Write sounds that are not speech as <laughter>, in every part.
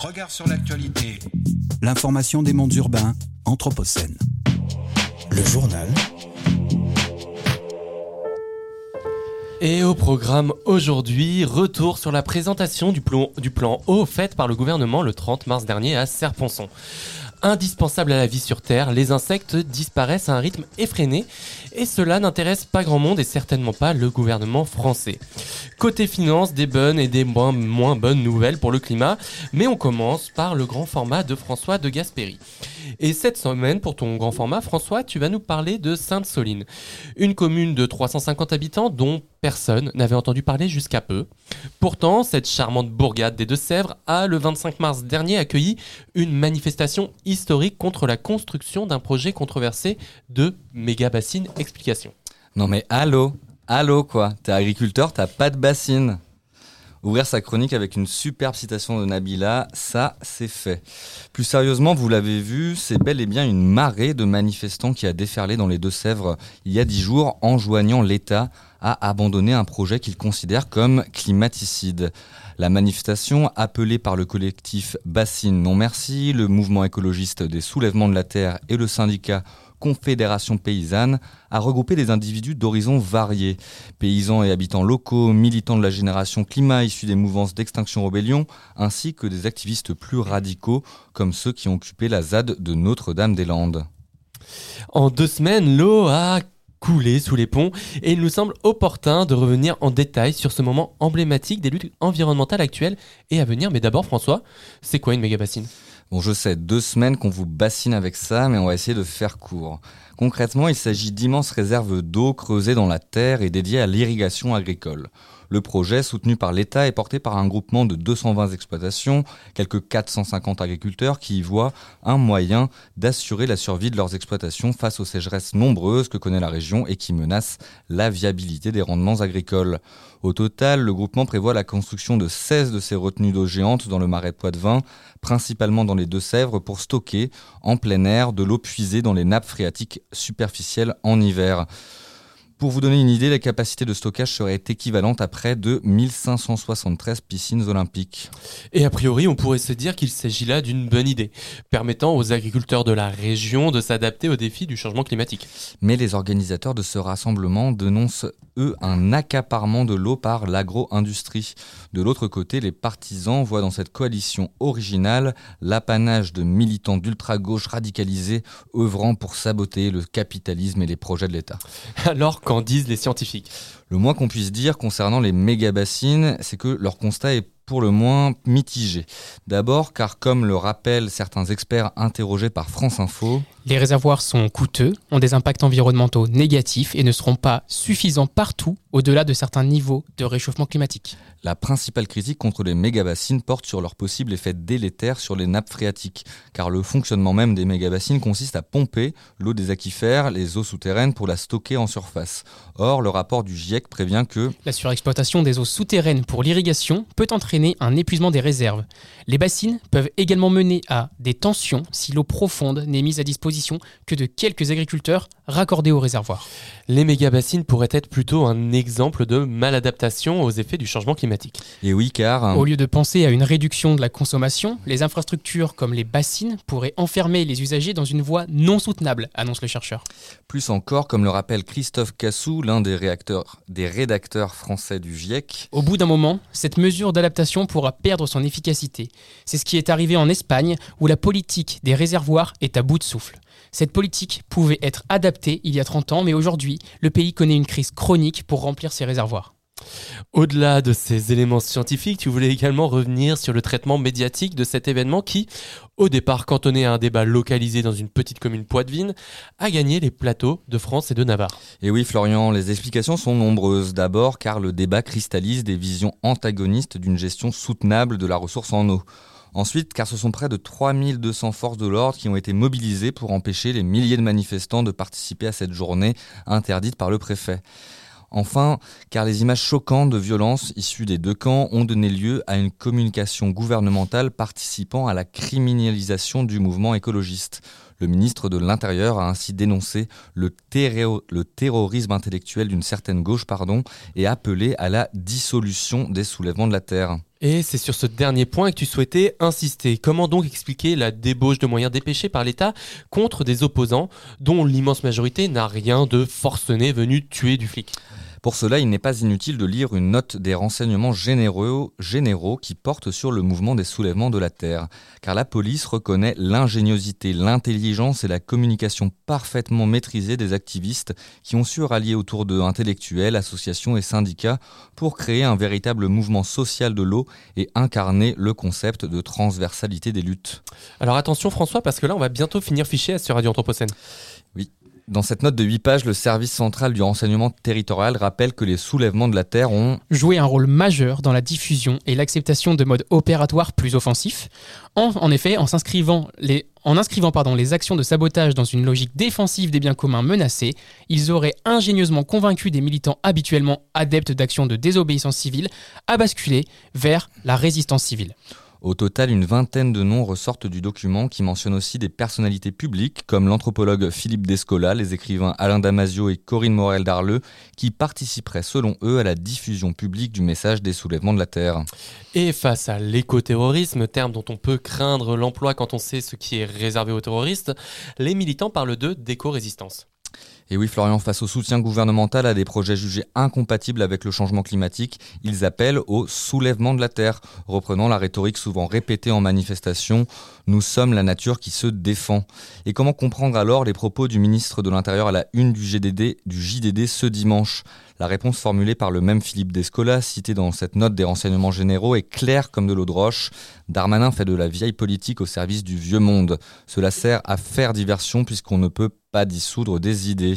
Regard sur l'actualité. L'information des mondes urbains, Anthropocène. Le journal. Et au programme aujourd'hui, retour sur la présentation du plan, du plan eau faite par le gouvernement le 30 mars dernier à Serponçon. Indispensable à la vie sur Terre, les insectes disparaissent à un rythme effréné et cela n'intéresse pas grand monde et certainement pas le gouvernement français. Côté finance, des bonnes et des moins, moins bonnes nouvelles pour le climat, mais on commence par le grand format de François de Gasperi. Et cette semaine, pour ton grand format, François, tu vas nous parler de Sainte-Soline, une commune de 350 habitants dont personne n'avait entendu parler jusqu'à peu. Pourtant, cette charmante bourgade des Deux-Sèvres a, le 25 mars dernier, accueilli une manifestation historique contre la construction d'un projet controversé de méga-bassine. Explication. Non mais allô Allô quoi T'es agriculteur, t'as pas de bassine Ouvrir sa chronique avec une superbe citation de Nabila, ça c'est fait. Plus sérieusement, vous l'avez vu, c'est bel et bien une marée de manifestants qui a déferlé dans les Deux-Sèvres il y a dix jours, enjoignant l'État à abandonner un projet qu'il considère comme climaticide. La manifestation, appelée par le collectif Bassine Non Merci, le mouvement écologiste des soulèvements de la Terre et le syndicat Confédération paysanne a regroupé des individus d'horizons variés. Paysans et habitants locaux, militants de la génération climat issus des mouvances d'extinction rébellion, ainsi que des activistes plus radicaux comme ceux qui ont occupé la ZAD de Notre-Dame-des-Landes. En deux semaines, l'eau a coulé sous les ponts et il nous semble opportun de revenir en détail sur ce moment emblématique des luttes environnementales actuelles et à venir. Mais d'abord, François, c'est quoi une méga bassine? Bon, je sais, deux semaines qu'on vous bassine avec ça, mais on va essayer de faire court. Concrètement, il s'agit d'immenses réserves d'eau creusées dans la terre et dédiées à l'irrigation agricole. Le projet, soutenu par l'État, est porté par un groupement de 220 exploitations, quelques 450 agriculteurs qui y voient un moyen d'assurer la survie de leurs exploitations face aux sécheresses nombreuses que connaît la région et qui menacent la viabilité des rendements agricoles. Au total, le groupement prévoit la construction de 16 de ces retenues d'eau géantes dans le marais Poitevin, principalement dans les Deux-Sèvres, pour stocker en plein air de l'eau puisée dans les nappes phréatiques superficielles en hiver. Pour vous donner une idée, la capacité de stockage serait équivalente à près de 1573 piscines olympiques. Et a priori, on pourrait se dire qu'il s'agit là d'une bonne idée, permettant aux agriculteurs de la région de s'adapter aux défis du changement climatique. Mais les organisateurs de ce rassemblement dénoncent, un accaparement de l'eau par l'agro-industrie. De l'autre côté, les partisans voient dans cette coalition originale l'apanage de militants d'ultra-gauche radicalisés œuvrant pour saboter le capitalisme et les projets de l'État. Alors, qu'en disent les scientifiques? Le moins qu'on puisse dire concernant les méga-bassines, c'est que leur constat est pour le moins mitigé. D'abord car comme le rappellent certains experts interrogés par France Info, les réservoirs sont coûteux, ont des impacts environnementaux négatifs et ne seront pas suffisants partout au-delà de certains niveaux de réchauffement climatique. La principale critique contre les méga-bassines porte sur leur possible effet délétère sur les nappes phréatiques, car le fonctionnement même des méga-bassines consiste à pomper l'eau des aquifères, les eaux souterraines pour la stocker en surface. Or, le rapport du GIEC prévient que la surexploitation des eaux souterraines pour l'irrigation peut entraîner un épuisement des réserves. Les bassines peuvent également mener à des tensions si l'eau profonde n'est mise à disposition que de quelques agriculteurs raccordés au réservoir. Les méga-bassines pourraient être plutôt un exemple de maladaptation aux effets du changement climatique. Et oui, car... Au lieu de penser à une réduction de la consommation, les infrastructures comme les bassines pourraient enfermer les usagers dans une voie non soutenable, annonce le chercheur. Plus encore, comme le rappelle Christophe Cassou, l'un des, réacteurs, des rédacteurs français du GIEC. Au bout d'un moment, cette mesure d'adaptation pourra perdre son efficacité. C'est ce qui est arrivé en Espagne, où la politique des réservoirs est à bout de souffle. Cette politique pouvait être adaptée il y a 30 ans, mais aujourd'hui, le pays connaît une crise chronique pour remplir ses réservoirs. Au-delà de ces éléments scientifiques, tu voulais également revenir sur le traitement médiatique de cet événement qui, au départ cantonné à un débat localisé dans une petite commune poitevine, a gagné les plateaux de France et de Navarre. Et oui Florian, les explications sont nombreuses. D'abord car le débat cristallise des visions antagonistes d'une gestion soutenable de la ressource en eau. Ensuite, car ce sont près de 3200 forces de l'ordre qui ont été mobilisées pour empêcher les milliers de manifestants de participer à cette journée interdite par le préfet. Enfin, car les images choquantes de violences issues des deux camps ont donné lieu à une communication gouvernementale participant à la criminalisation du mouvement écologiste. Le ministre de l'Intérieur a ainsi dénoncé le, terrorisme intellectuel d'une certaine gauche pardon, et appelé à la dissolution des soulèvements de la Terre. Et c'est sur ce dernier point que tu souhaitais insister. Comment donc expliquer la débauche de moyens dépêchés par l'État contre des opposants dont l'immense majorité n'a rien de forcené venu tuer du flic? Pour cela, il n'est pas inutile de lire une note des renseignements généraux, généraux qui porte sur le mouvement des soulèvements de la Terre. Car la police reconnaît l'ingéniosité, l'intelligence et la communication parfaitement maîtrisée des activistes qui ont su rallier autour d'eux intellectuels, associations et syndicats pour créer un véritable mouvement social de l'eau et incarner le concept de transversalité des luttes. Alors attention François, parce que là on va bientôt finir fiché sur Radio Anthropocène. Dans cette note de 8 pages, le service central du renseignement territorial rappelle que les soulèvements de la Terre ont jouer un rôle majeur dans la diffusion et l'acceptation de modes opératoires plus offensifs. En, effet, en s'inscrivant les inscrivant les actions de sabotage dans une logique défensive des biens communs menacés, ils auraient ingénieusement convaincu des militants habituellement adeptes d'actions de désobéissance civile à basculer vers la résistance civile. Au total, une vingtaine de noms ressortent du document qui mentionne aussi des personnalités publiques comme l'anthropologue Philippe Descola, les écrivains Alain Damasio et Corinne Morel d'Arleux, qui participeraient selon eux à la diffusion publique du message des soulèvements de la Terre. Et face à l'écoterrorisme, terme dont on peut craindre l'emploi quand on sait ce qui est réservé aux terroristes, les militants parlent de d'éco-résistance. Et oui, Florian, face au soutien gouvernemental à des projets jugés incompatibles avec le changement climatique, ils appellent au soulèvement de la Terre, reprenant la rhétorique souvent répétée en manifestation Nous sommes la nature qui se défend. Et comment comprendre alors les propos du ministre de l'Intérieur à la une du, JDD ce dimanche? La réponse formulée par le même Philippe Descola, cité dans cette note des renseignements généraux, est claire comme de l'eau de roche. Darmanin fait de la vieille politique au service du vieux monde. Cela sert à faire diversion puisqu'on ne peut pas dissoudre des idées.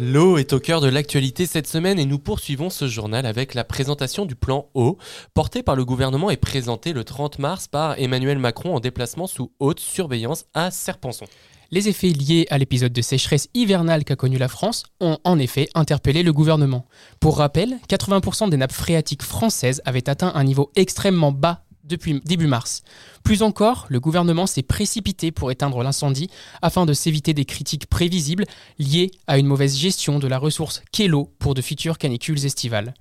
L'eau est au cœur de l'actualité cette semaine et nous poursuivons ce journal avec la présentation du plan eau porté par le gouvernement et présenté le 30 mars par Emmanuel Macron en déplacement sous haute surveillance à Serpenson. Les effets liés à l'épisode de sécheresse hivernale qu'a connu la France ont en effet interpellé le gouvernement. Pour rappel, 80% des nappes phréatiques françaises avaient atteint un niveau extrêmement bas depuis début mars. Plus encore, le gouvernement s'est précipité pour éteindre l'incendie afin de s'éviter des critiques prévisibles liées à une mauvaise gestion de la ressource qu'est pour de futures canicules estivales.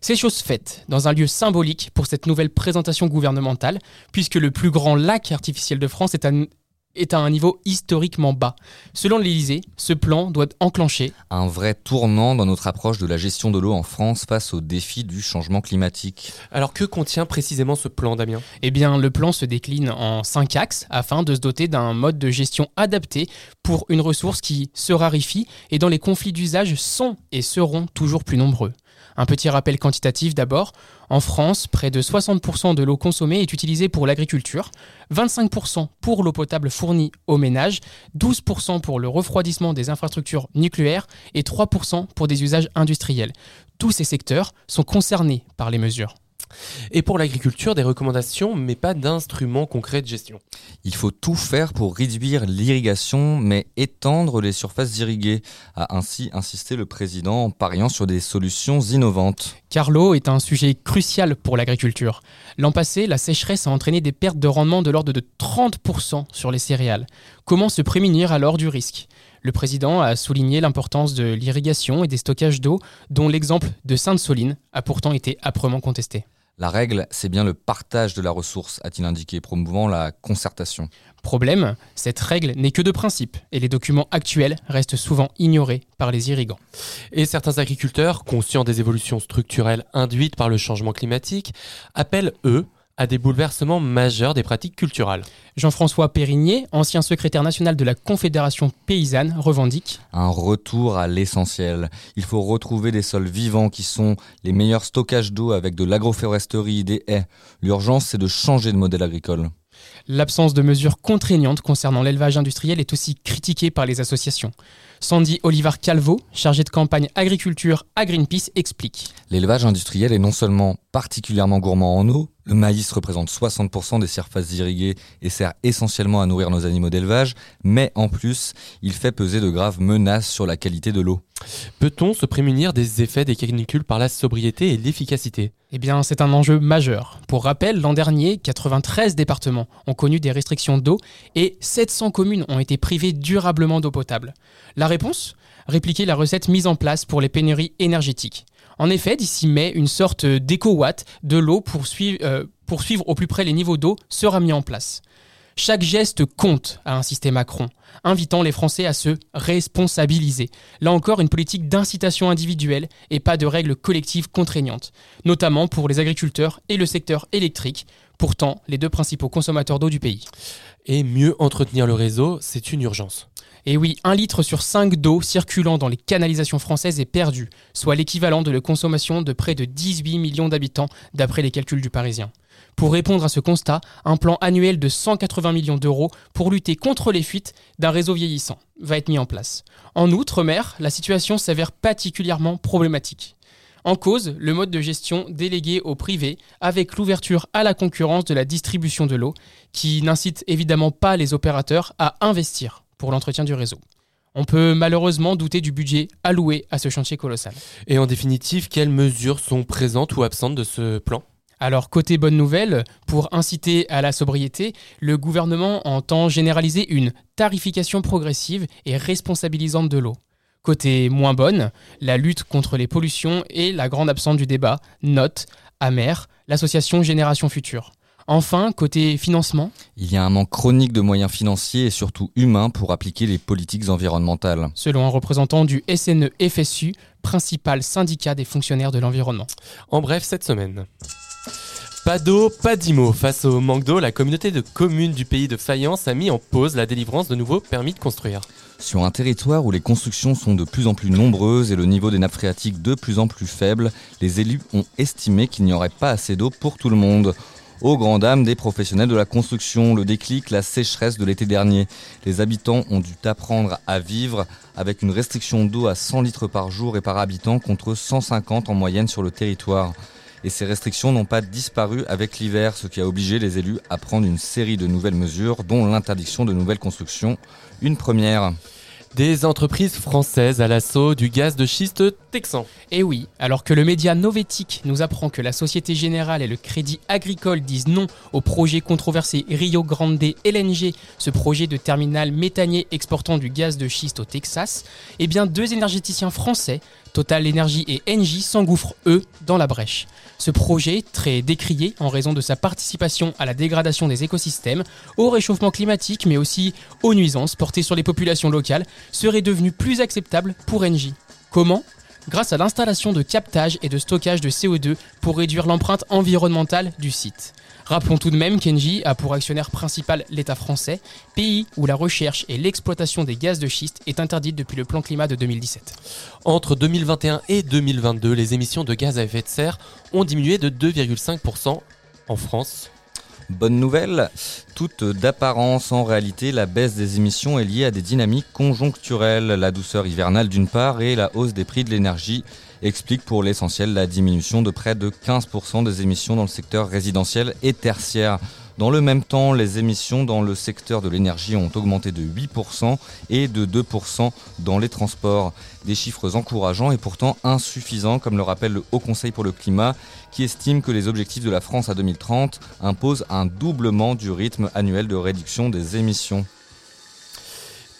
C'est chose faite dans un lieu symbolique pour cette nouvelle présentation gouvernementale, puisque le plus grand lac artificiel de France est à, est à un niveau historiquement bas. Selon l'Élysée, ce plan doit enclencher Un vrai tournant dans notre approche de la gestion de l'eau en France face aux défis du changement climatique. Alors que contient précisément ce plan Damien? Eh bien, le plan se décline en cinq axes afin de se doter d'un mode de gestion adapté pour une ressource qui se raréfie et dont les conflits d'usage sont et seront toujours plus nombreux. Un petit rappel quantitatif d'abord. En France, près de 60% de l'eau consommée est utilisée pour l'agriculture, 25% pour l'eau potable fournie aux ménages, 12% pour le refroidissement des infrastructures nucléaires et 3% pour des usages industriels. Tous ces secteurs sont concernés par les mesures. Et pour l'agriculture, des recommandations mais pas d'instruments concrets de gestion. Il faut tout faire pour réduire l'irrigation, mais étendre les surfaces irriguées, a ainsi insisté le président en pariant sur des solutions innovantes. Car l'eau est un sujet crucial pour l'agriculture. L'an passé, la sécheresse a entraîné des pertes de rendement de l'ordre de 30% sur les céréales. Comment se prémunir alors du risque? Le président a souligné l'importance de l'irrigation et des stockages d'eau, dont l'exemple de Sainte-Soline a pourtant été âprement contesté. La règle, c'est bien le partage de la ressource, a-t-il indiqué, promouvant la concertation. Problème, cette règle n'est que de principe et les documents actuels restent souvent ignorés par les irrigants. Et certains agriculteurs, conscients des évolutions structurelles induites par le changement climatique, appellent, eux, à des bouleversements majeurs des pratiques culturelles. Jean-François Périgné, ancien secrétaire national de la Confédération paysanne, revendique Un retour à l'essentiel. Il faut retrouver des sols vivants qui sont les meilleurs stockages d'eau avec de l'agroforesterie, des haies. L'urgence, c'est de changer de modèle agricole. L'absence de mesures contraignantes concernant l'élevage industriel est aussi critiquée par les associations. Sandy Olivar Calvo, chargé de campagne agriculture à Greenpeace, explique. L'élevage industriel est non seulement particulièrement gourmand en eau, le maïs représente 60% des surfaces irriguées et sert essentiellement à nourrir nos animaux d'élevage, mais en plus, il fait peser de graves menaces sur la qualité de l'eau. Peut-on se prémunir des effets des canicules par la sobriété et l'efficacité? Eh bien, c'est un enjeu majeur. Pour rappel, l'an dernier, 93 départements ont connu des restrictions d'eau et 700 communes ont été privées durablement d'eau potable. La réponse? Répliquer la recette mise en place pour les pénuries énergétiques. En effet, d'ici mai, une sorte d'éco-watt de l'eau pour, suivre, euh, pour suivre au plus près les niveaux d'eau sera mis en place. Chaque geste compte, a insisté Macron, invitant les Français à se responsabiliser. Là encore, une politique d'incitation individuelle et pas de règles collectives contraignantes, notamment pour les agriculteurs et le secteur électrique, pourtant les deux principaux consommateurs d'eau du pays. Et mieux entretenir le réseau, c'est une urgence. Et oui, un litre sur 5 d'eau circulant dans les canalisations françaises est perdu, soit l'équivalent de la consommation de près de 18 millions d'habitants d'après les calculs du Parisien. Pour répondre à ce constat, un plan annuel de 180 millions d'euros pour lutter contre les fuites d'un réseau vieillissant va être mis en place. En outre-mer, la situation s'avère particulièrement problématique. En cause, le mode de gestion délégué au privé avec l'ouverture à la concurrence de la distribution de l'eau qui n'incite évidemment pas les opérateurs à investir pour l'entretien du réseau. On peut malheureusement douter du budget alloué à ce chantier colossal. Et en définitive, quelles mesures sont présentes ou absentes de ce plan? Alors côté bonne nouvelle, pour inciter à la sobriété, le gouvernement entend généraliser une tarification progressive et responsabilisante de l'eau. Côté moins bonne, la lutte contre les pollutions et la grande absente du débat, note, amère, l'association Génération Future. Enfin, côté financement Il y a un manque chronique de moyens financiers et surtout humains pour appliquer les politiques environnementales. Selon un représentant du SNE-FSU, principal syndicat des fonctionnaires de l'environnement. En bref, cette semaine. Pas d'eau, pas d'IMO. Face au manque d'eau, la communauté de communes du pays de Fayence a mis en pause la délivrance de nouveaux permis de construire. Sur un territoire où les constructions sont de plus en plus nombreuses et le niveau des nappes phréatiques de plus en plus faible, les élus ont estimé qu'il n'y aurait pas assez d'eau pour tout le monde. Au grand dam des professionnels de la construction, le déclic, la sécheresse de l'été dernier. Les habitants ont dû apprendre à vivre avec une restriction d'eau à 100 litres par jour et par habitant contre 150 en moyenne sur le territoire. Et ces restrictions n'ont pas disparu avec l'hiver, ce qui a obligé les élus à prendre une série de nouvelles mesures, dont l'interdiction de nouvelles constructions. Une première. Des entreprises françaises à l'assaut du gaz de schiste texan. Et Eh oui, alors que le média Novetic nous apprend que la Société Générale et le Crédit Agricole disent non au projet controversé Rio Grande LNG, ce projet de terminal méthanier exportant du gaz de schiste au Texas, eh bien deux énergéticiens français, Total Energy et Engie, s'engouffrent eux dans la brèche. Ce projet, très décrié en raison de sa participation à la dégradation des écosystèmes, au réchauffement climatique mais aussi aux nuisances portées sur les populations locales, serait devenu plus acceptable pour Engie. Comment? Grâce à l'installation de captage et de stockage de CO2 pour réduire l'empreinte environnementale du site. Rappelons tout de même qu'Engie a pour actionnaire principal l'État français, pays où la recherche et l'exploitation des gaz de schiste est interdite depuis le plan climat de 2017. Entre 2021 et 2022, les émissions de gaz à effet de serre ont diminué de 2,5% en France. Bonne nouvelle, toute d'apparence en réalité, la baisse des émissions est liée à des dynamiques conjoncturelles, la douceur hivernale d'une part et la hausse des prix de l'énergie explique pour l'essentiel la diminution de près de 15% des émissions dans le secteur résidentiel et tertiaire. Dans le même temps, les émissions dans le secteur de l'énergie ont augmenté de 8% et de 2% dans les transports. Des chiffres encourageants et pourtant insuffisants, comme le rappelle le Haut Conseil pour le climat, qui estime que les objectifs de la France à 2030 imposent un doublement du rythme annuel de réduction des émissions.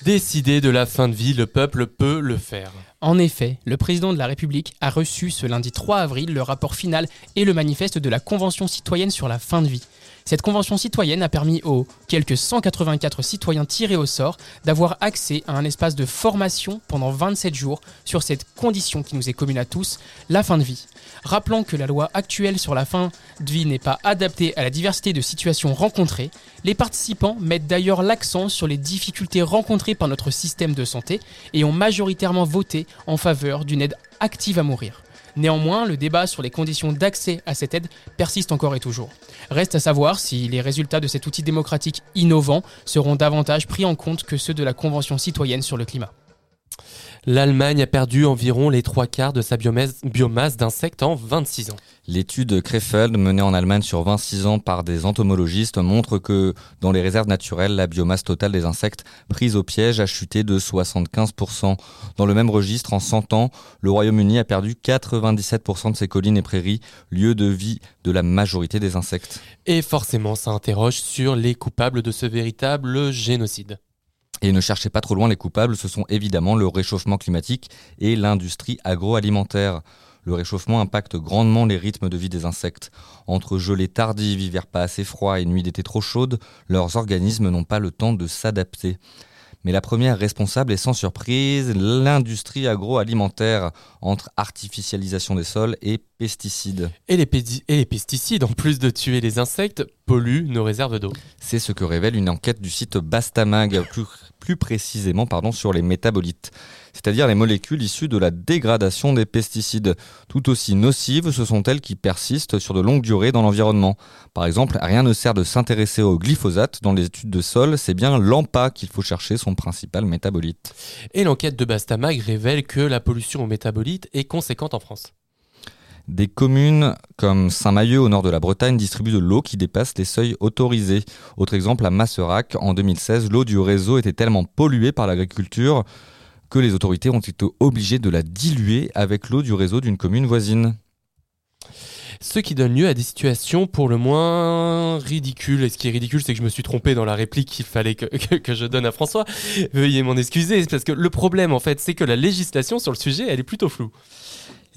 Décider de la fin de vie, le peuple peut le faire. En effet, le président de la République a reçu ce lundi 3 avril le rapport final et le manifeste de la Convention citoyenne sur la fin de vie. Cette convention citoyenne a permis aux quelques 184 citoyens tirés au sort d'avoir accès à un espace de formation pendant 27 jours sur cette condition qui nous est commune à tous, la fin de vie. Rappelons que la loi actuelle sur la fin de vie n'est pas adaptée à la diversité de situations rencontrées. Les participants mettent d'ailleurs l'accent sur les difficultés rencontrées par notre système de santé et ont majoritairement voté en faveur d'une aide active à mourir. Néanmoins, le débat sur les conditions d'accès à cette aide persiste encore et toujours. Reste à savoir si les résultats de cet outil démocratique innovant seront davantage pris en compte que ceux de la Convention citoyenne sur le climat. L'Allemagne a perdu environ les trois quarts de sa biomasse, biomasse d'insectes en 26 ans. L'étude Krefeld, menée en Allemagne sur 26 ans par des entomologistes, montre que dans les réserves naturelles, la biomasse totale des insectes prise au piège a chuté de 75%. Dans le même registre, en 100 ans, le Royaume-Uni a perdu 97% de ses collines et prairies, lieu de vie de la majorité des insectes. Et forcément, ça interroge sur les coupables de ce véritable génocide. Et ne cherchez pas trop loin, les coupables, ce sont évidemment le réchauffement climatique et l'industrie agroalimentaire. Le réchauffement impacte grandement les rythmes de vie des insectes. Entre gelées tardives, hiver pas assez froid et nuits d'été trop chaudes, leurs organismes n'ont pas le temps de s'adapter. Mais la première responsable est sans surprise l'industrie agroalimentaire, entre artificialisation des sols et pesticides. Et les, et les, pesticides, en plus de tuer les insectes, polluent nos réserves d'eau. C'est ce que révèle une enquête du site Bastamag, plus, plus précisément pardon, sur les métabolites c'est-à-dire les molécules issues de la dégradation des pesticides. Tout aussi nocives, ce sont elles qui persistent sur de longues durées dans l'environnement. Par exemple, rien ne sert de s'intéresser au glyphosate dans les études de sol, c'est bien l'AMPA qu'il faut chercher son principal métabolite. Et l'enquête de Bastamag révèle que la pollution aux métabolites est conséquente en France. Des communes comme Saint-Mahieu au nord de la Bretagne distribuent de l'eau qui dépasse les seuils autorisés. Autre exemple, à Masserac, en 2016, l'eau du réseau était tellement polluée par l'agriculture que les autorités ont été obligées de la diluer avec l'eau du réseau d'une commune voisine. Ce qui donne lieu à des situations pour le moins ridicules. Et ce qui est ridicule, c'est que je me suis trompé dans la réplique qu'il fallait que, que, je donne à François. Veuillez m'en excuser, parce que le problème, en fait, c'est que la législation sur le sujet, elle est plutôt floue.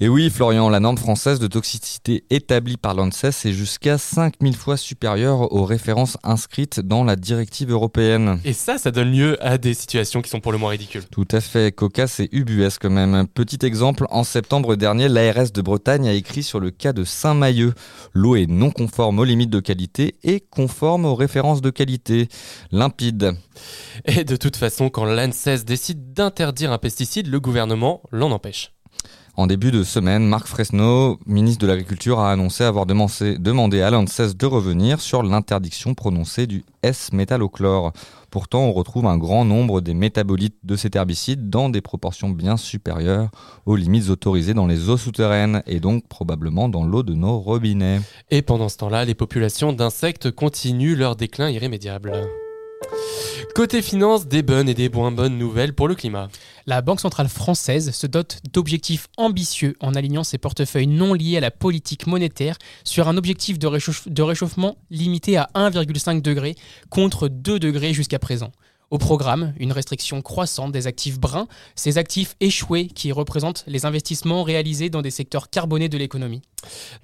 Et oui, Florian, la norme française de toxicité établie par l'ANSES est jusqu'à 5000 fois supérieure aux références inscrites dans la directive européenne. Et ça, ça donne lieu à des situations qui sont pour le moins ridicules. Tout à fait, cocasse et ubuesque même. Petit exemple, en septembre dernier, l'ARS de Bretagne a écrit sur le cas de Saint-Mailleux. L'eau est non conforme aux limites de qualité et conforme aux références de qualité. Limpide. Et de toute façon, quand l'ANSES décide d'interdire un pesticide, le gouvernement l'en empêche. En début de semaine, Marc Fresneau, ministre de l'Agriculture, a annoncé avoir demandé à l'ANSES de revenir sur l'interdiction prononcée du S-métallochlore. Pourtant, on retrouve un grand nombre des métabolites de cet herbicide dans des proportions bien supérieures aux limites autorisées dans les eaux souterraines et donc probablement dans l'eau de nos robinets. Et pendant ce temps-là, les populations d'insectes continuent leur déclin irrémédiable. Côté finance, des bonnes et des moins bonnes nouvelles pour le climat. La Banque centrale française se dote d'objectifs ambitieux en alignant ses portefeuilles non liés à la politique monétaire sur un objectif de, réchauffement limité à 1,5 degré contre 2 degrés jusqu'à présent. Au programme, une restriction croissante des actifs bruns, ces actifs échoués qui représentent les investissements réalisés dans des secteurs carbonés de l'économie.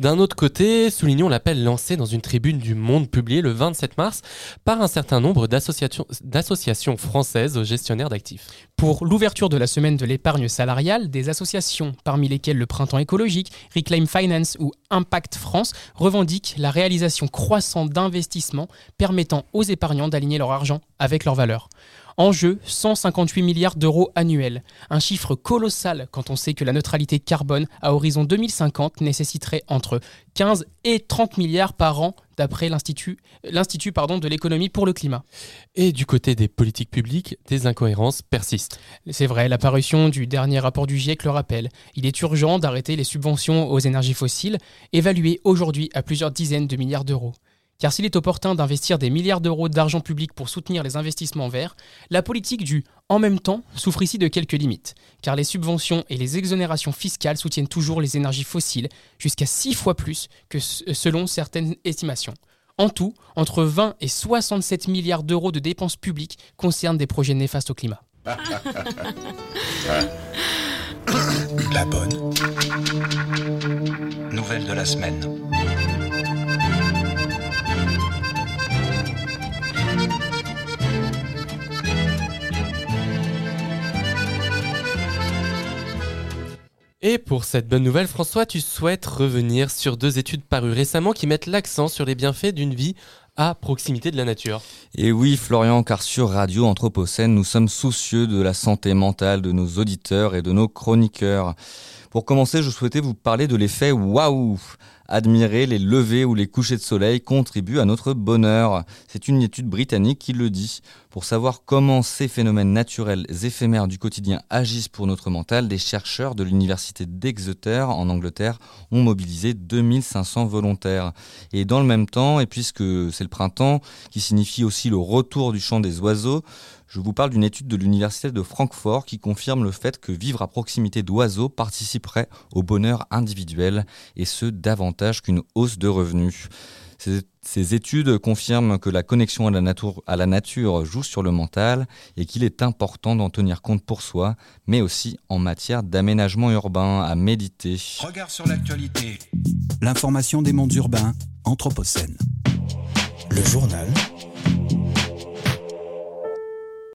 D'un autre côté, soulignons l'appel lancé dans une tribune du Monde publiée le 27 mars par un certain nombre d'associations françaises gestionnaires d'actifs. Pour l'ouverture de la semaine de l'épargne salariale, des associations, parmi lesquelles le Printemps écologique, Reclaim Finance ou Impact France, revendiquent la réalisation croissante d'investissements permettant aux épargnants d'aligner leur argent avec leurs valeurs. En jeu, 158 milliards d'euros annuels. Un chiffre colossal quand on sait que la neutralité carbone à horizon 2050 nécessiterait entre 15 et 30 milliards par an d'après l'Institut, l'Institut pardon, de l'économie pour le climat. Et du côté des politiques publiques, des incohérences persistent. C'est vrai, l'apparition du dernier rapport du GIEC le rappelle. Il est urgent d'arrêter les subventions aux énergies fossiles, évaluées aujourd'hui à plusieurs dizaines de milliards d'euros. Car s'il est opportun d'investir des milliards d'euros d'argent public pour soutenir les investissements verts, la politique du en même temps souffre ici de quelques limites, car les subventions et les exonérations fiscales soutiennent toujours les énergies fossiles, jusqu'à 6 fois plus que selon certaines estimations. En tout, entre 20 et 67 milliards d'euros de dépenses publiques concernent des projets néfastes au climat. <laughs> La bonne nouvelle de la semaine. Et pour cette bonne nouvelle, François, tu souhaites revenir sur deux études parues récemment qui mettent l'accent sur les bienfaits d'une vie à proximité de la nature. Et oui, Florian, car sur Radio Anthropocène, nous sommes soucieux de la santé mentale de nos auditeurs et de nos chroniqueurs. Pour commencer, je souhaitais vous parler de l'effet waouh Admirer les levées ou les couchers de soleil contribue à notre bonheur. C'est une étude britannique qui le dit. Pour savoir comment ces phénomènes naturels éphémères du quotidien agissent pour notre mental, des chercheurs de l'université d'Exeter en Angleterre ont mobilisé 2500 volontaires. Et dans le même temps, et puisque c'est le printemps, qui signifie aussi le retour du chant des oiseaux, je vous parle d'une étude de l'Université de Francfort qui confirme le fait que vivre à proximité d'oiseaux participerait au bonheur individuel, et ce davantage qu'une hausse de revenus. Ces, ces études confirment que la connexion à la, nature, à la nature joue sur le mental et qu'il est important d'en tenir compte pour soi, mais aussi en matière d'aménagement urbain, à méditer. Regard sur l'actualité. L'information des mondes urbains, Anthropocène. Le journal